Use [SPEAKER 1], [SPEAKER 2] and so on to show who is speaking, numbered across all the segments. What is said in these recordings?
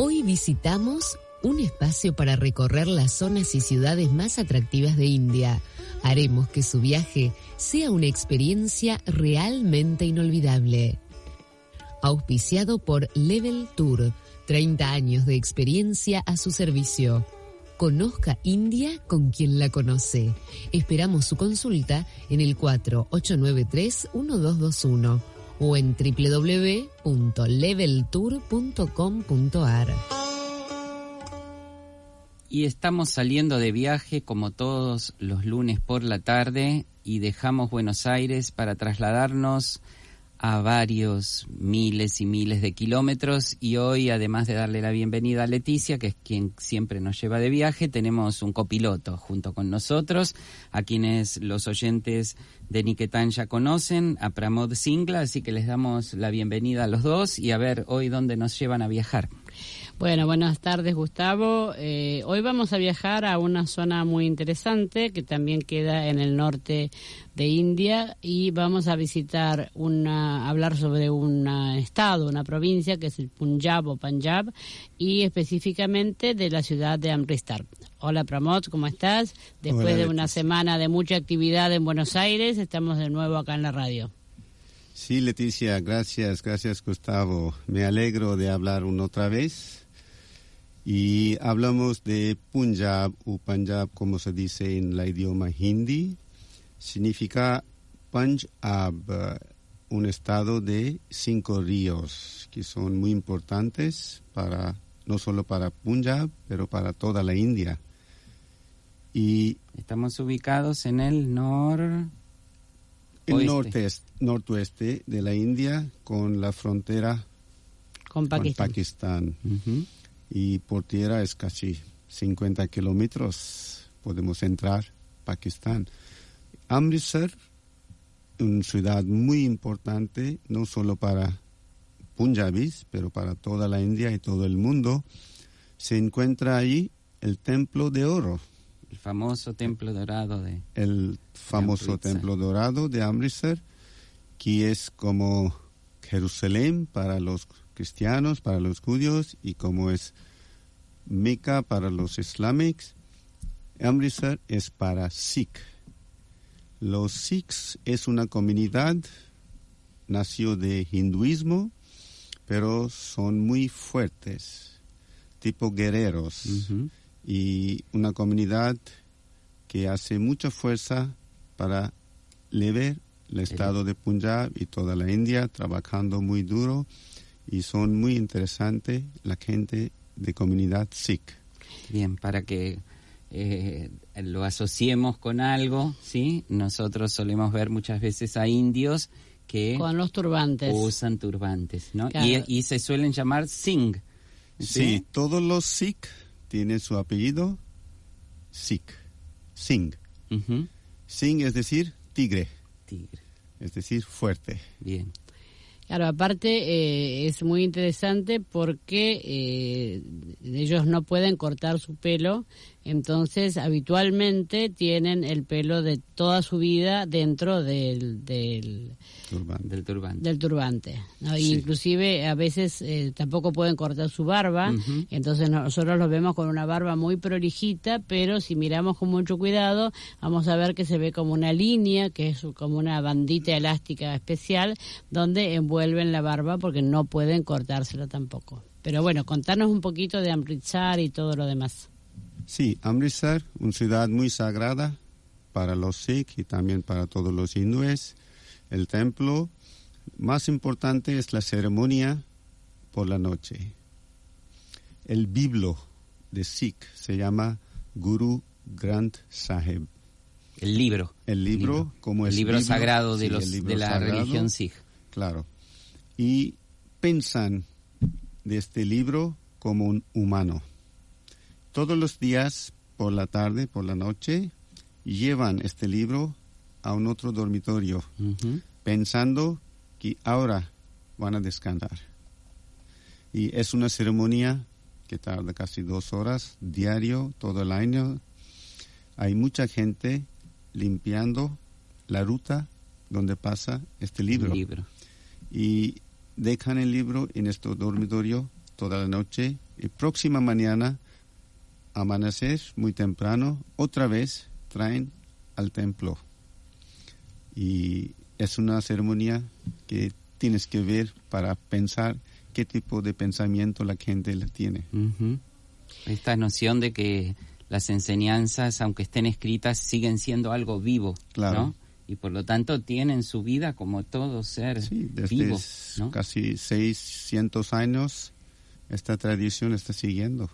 [SPEAKER 1] Hoy visitamos un espacio para recorrer las zonas y ciudades más atractivas de India. Haremos que su viaje sea una experiencia realmente inolvidable. Auspiciado por Level Tour, 30 años de experiencia a su servicio. Conozca India con quien la conoce. Esperamos su consulta en el 4893-1221 o en www.leveltour.com.ar.
[SPEAKER 2] Y estamos saliendo de viaje como todos los lunes por la tarde y dejamos Buenos Aires para trasladarnos a varios miles y miles de kilómetros y hoy además de darle la bienvenida a Leticia, que es quien siempre nos lleva de viaje, tenemos un copiloto junto con nosotros, a quienes los oyentes de Niquetán ya conocen, a Pramod Singla, así que les damos la bienvenida a los dos y a ver hoy dónde nos llevan a viajar.
[SPEAKER 3] Bueno, buenas tardes Gustavo. Eh, hoy vamos a viajar a una zona muy interesante que también queda en el norte de India y vamos a visitar una, hablar sobre un estado, una provincia que es el Punjab o Punjab y específicamente de la ciudad de Amritsar. Hola Pramod, ¿cómo estás? Después de una semana de mucha actividad en Buenos Aires, estamos de nuevo acá en la radio.
[SPEAKER 4] Sí, Leticia, gracias, gracias Gustavo. Me alegro de hablar una otra vez y hablamos de Punjab o Punjab, como se dice en la idioma hindi. Significa Punjab, un estado de cinco ríos que son muy importantes para no solo para Punjab, pero para toda la India.
[SPEAKER 2] Y estamos ubicados en el nor
[SPEAKER 4] el norte, norte de la India con la frontera
[SPEAKER 3] con
[SPEAKER 4] Pakistán y por tierra es casi 50 kilómetros podemos entrar Pakistán. Amritsar, una ciudad muy importante, no solo para Punjabis, pero para toda la India y todo el mundo, se encuentra ahí el Templo de Oro.
[SPEAKER 2] El famoso Templo Dorado de...
[SPEAKER 4] El famoso Templo Dorado de Amritsar, que es como Jerusalén para los cristianos, para los judíos y como es Meca para los islámicos, Amritsar es para Sikh. Los Sikhs es una comunidad, nació de hinduismo, pero son muy fuertes, tipo guerreros, y una comunidad que hace mucha fuerza para lever el estado de Punjab y toda la India, trabajando muy duro y son muy interesantes la gente de comunidad Sikh.
[SPEAKER 2] Bien, para que eh, lo asociemos con algo, ¿sí? Nosotros solemos ver muchas veces a indios que...
[SPEAKER 3] Con los turbantes.
[SPEAKER 2] Usan turbantes, ¿no? Y, se suelen llamar Singh.
[SPEAKER 4] ¿sí? todos los Sikh tienen su apellido Sikh, Singh. Singh es decir, tigre.
[SPEAKER 2] Tigre.
[SPEAKER 4] Es decir, fuerte.
[SPEAKER 2] Bien.
[SPEAKER 3] Claro, aparte eh, es muy interesante porque eh, ellos no pueden cortar su pelo entonces, habitualmente tienen el pelo de toda su vida dentro del, del,
[SPEAKER 2] turbante.
[SPEAKER 3] Del turbante. Inclusive, a veces eh, tampoco pueden cortar su barba. Entonces, nosotros los vemos con una barba muy prolijita, pero si miramos con mucho cuidado, vamos a ver que se ve como una línea, que es como una bandita elástica especial, donde envuelven la barba porque no pueden cortársela tampoco. Pero bueno, contanos un poquito de Amritsar y todo lo demás.
[SPEAKER 4] Sí, Amritsar, una ciudad muy sagrada para los Sikh y también para todos los hindúes. El templo más importante es la ceremonia por la noche. El biblo de Sikh se llama Guru Granth Sahib.
[SPEAKER 2] El libro.
[SPEAKER 4] El libro, como
[SPEAKER 2] el libro, sagrado de, los, de la religión Sikh.
[SPEAKER 4] Claro. Y pensan de este libro como un humano todos los días, por la tarde, por la noche, llevan este libro a un otro dormitorio, pensando que ahora van a descansar. Y es una ceremonia que tarda casi dos horas diario, todo el año. Hay mucha gente limpiando la ruta donde pasa este libro.
[SPEAKER 2] libro.
[SPEAKER 4] Y dejan el libro en este dormitorio toda la noche y próxima mañana, amanecer muy temprano, otra vez traen al templo. Y es una ceremonia que tienes que ver para pensar qué tipo de pensamiento la gente la tiene.
[SPEAKER 2] Esta noción de que las enseñanzas, aunque estén escritas, siguen siendo algo vivo, claro. Y por lo tanto tienen su vida como todo ser sí, desde vivo.
[SPEAKER 4] Casi 600 años esta tradición está siguiendo.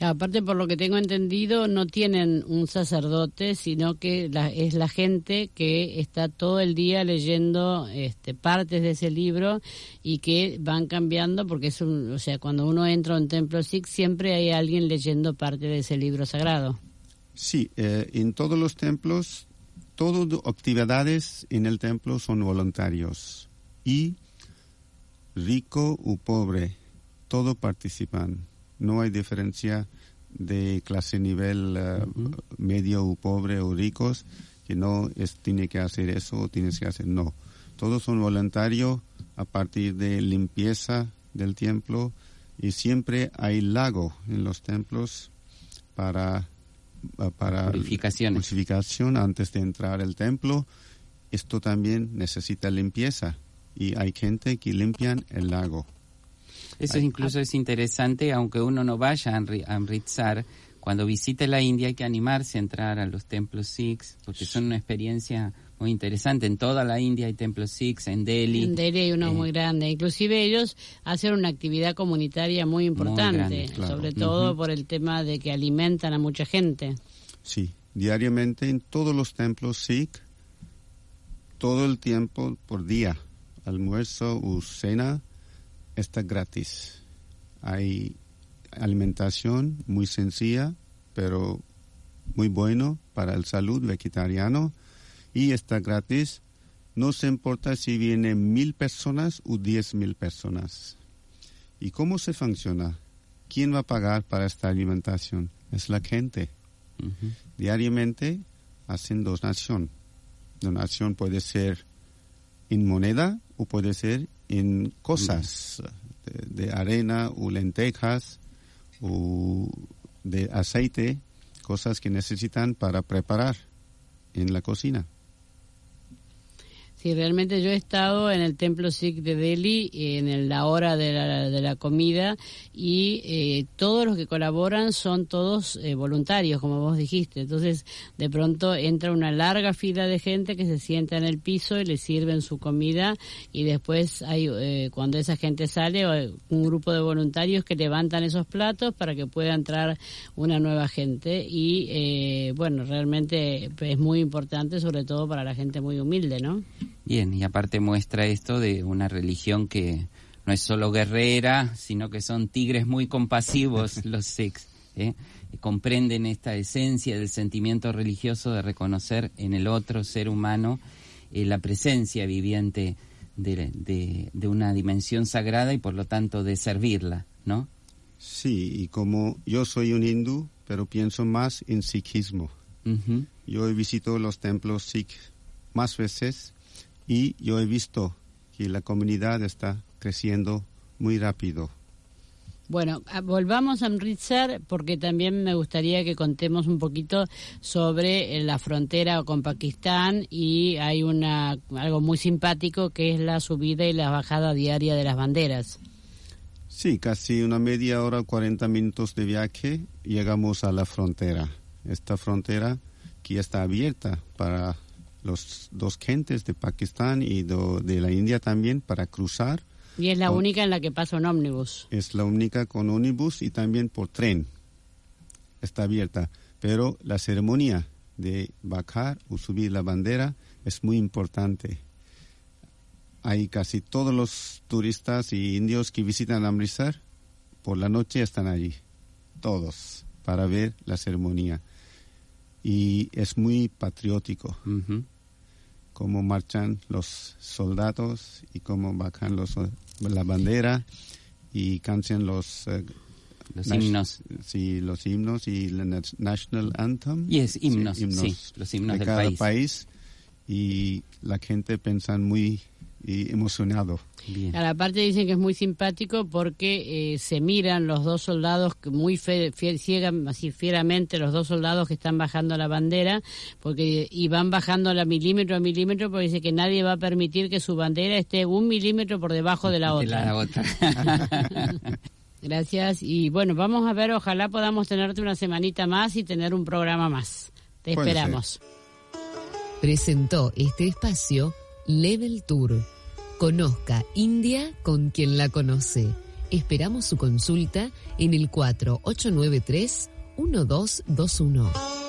[SPEAKER 3] Aparte, por lo que tengo entendido, no tienen un sacerdote, sino que es la gente que está todo el día leyendo este, partes de ese libro y que van cambiando, porque es un, o sea, cuando uno entra a un templo Sikh siempre hay alguien leyendo parte de ese libro sagrado.
[SPEAKER 4] Sí, eh, en todos los templos, todas actividades en el templo son voluntarios y rico u pobre, todos participan no hay diferencia de clase nivel eh, medio o pobre o ricos que no es, tiene que hacer eso o tienes que hacer no. Todos son voluntarios a partir de limpieza del templo y siempre hay lago en los templos para eh, para purificación antes de entrar al templo. Esto también necesita limpieza y hay gente que limpian el lago
[SPEAKER 2] eso incluso es interesante, aunque uno no vaya a Amritsar, cuando visite la India hay que animarse a entrar a los templos Sikhs, porque son una experiencia muy interesante. En toda la India hay templos Sikhs, en Delhi.
[SPEAKER 3] En Delhi hay uno eh, muy grande. Inclusive ellos hacen una actividad comunitaria muy importante, sobre todo por el tema de que alimentan a mucha gente.
[SPEAKER 4] Sí, diariamente en todos los templos Sikh, todo el tiempo por día, almuerzo o cena, está gratis. Hay alimentación muy sencilla, pero muy bueno para el salud vegetariano y está gratis. No se importa si vienen mil personas o diez mil personas. ¿Y cómo se funciona? ¿Quién va a pagar para esta alimentación? Es la gente. Diariamente hacen donación. Donación puede ser en moneda o puede ser en cosas de, arena o lentejas o de aceite, cosas que necesitan para preparar en la cocina.
[SPEAKER 3] Sí, realmente yo he estado en el templo Sikh de Delhi en la hora de la, de la comida y eh, todos los que colaboran son todos eh, voluntarios, como vos dijiste. Entonces, de pronto entra una larga fila de gente que se sienta en el piso y le sirven su comida y después hay, eh, cuando esa gente sale, un grupo de voluntarios que levantan esos platos para que pueda entrar una nueva gente y, bueno, realmente es muy importante, sobre todo para la gente muy humilde, ¿no?
[SPEAKER 2] Bien, y aparte muestra esto de una religión que no es solo guerrera, sino que son tigres muy compasivos los Sikhs. ¿eh? comprenden esta esencia del sentimiento religioso de reconocer en el otro ser humano eh, la presencia viviente de, de, una dimensión sagrada y por lo tanto de servirla, ¿no?
[SPEAKER 4] Sí, y como yo soy un hindú, pero pienso más en sikhismo. Yo he visitado los templos sikh más veces y yo he visto que la comunidad está creciendo muy rápido.
[SPEAKER 3] Bueno, ah, volvamos a Amritsar porque también me gustaría que contemos un poquito sobre eh, la frontera con Pakistán y hay una algo muy simpático que es la subida y la bajada diaria de las banderas.
[SPEAKER 4] Sí, casi una media hora, 40 minutos de viaje, llegamos a la frontera. Esta frontera que está abierta para los dos gentes de Pakistán y de la India también para cruzar.
[SPEAKER 3] Y es la única en la que pasa un ómnibus.
[SPEAKER 4] Es la única con ómnibus y también por tren. Está abierta. Pero la ceremonia de bajar o subir la bandera es muy importante. Hay casi todos los turistas y indios que visitan Amritsar por la noche están allí, todos, para ver la ceremonia y es muy patriótico. Cómo marchan los soldados y cómo bajan los, la bandera y cantan los...
[SPEAKER 2] Eh, los himnos.
[SPEAKER 4] Sí, los himnos y el National Anthem.
[SPEAKER 2] Y es himnos, sí, los himnos
[SPEAKER 4] de
[SPEAKER 2] del
[SPEAKER 4] cada
[SPEAKER 2] país.
[SPEAKER 4] país. Y la gente piensa muy y emocionado.
[SPEAKER 3] A la parte dicen que es muy simpático porque eh, se miran los dos soldados muy fe, así fieramente los dos soldados que están bajando la bandera porque y van bajando la milímetro a milímetro porque dice que nadie va a permitir que su bandera esté un milímetro por debajo de la otra. la otra. Gracias y bueno, vamos a ver, ojalá podamos tenerte una semanita más y tener un programa más. Te esperamos.
[SPEAKER 1] Presentó este espacio Level Tour Conozca India con quien la conoce. Esperamos su consulta en el 4893 1221.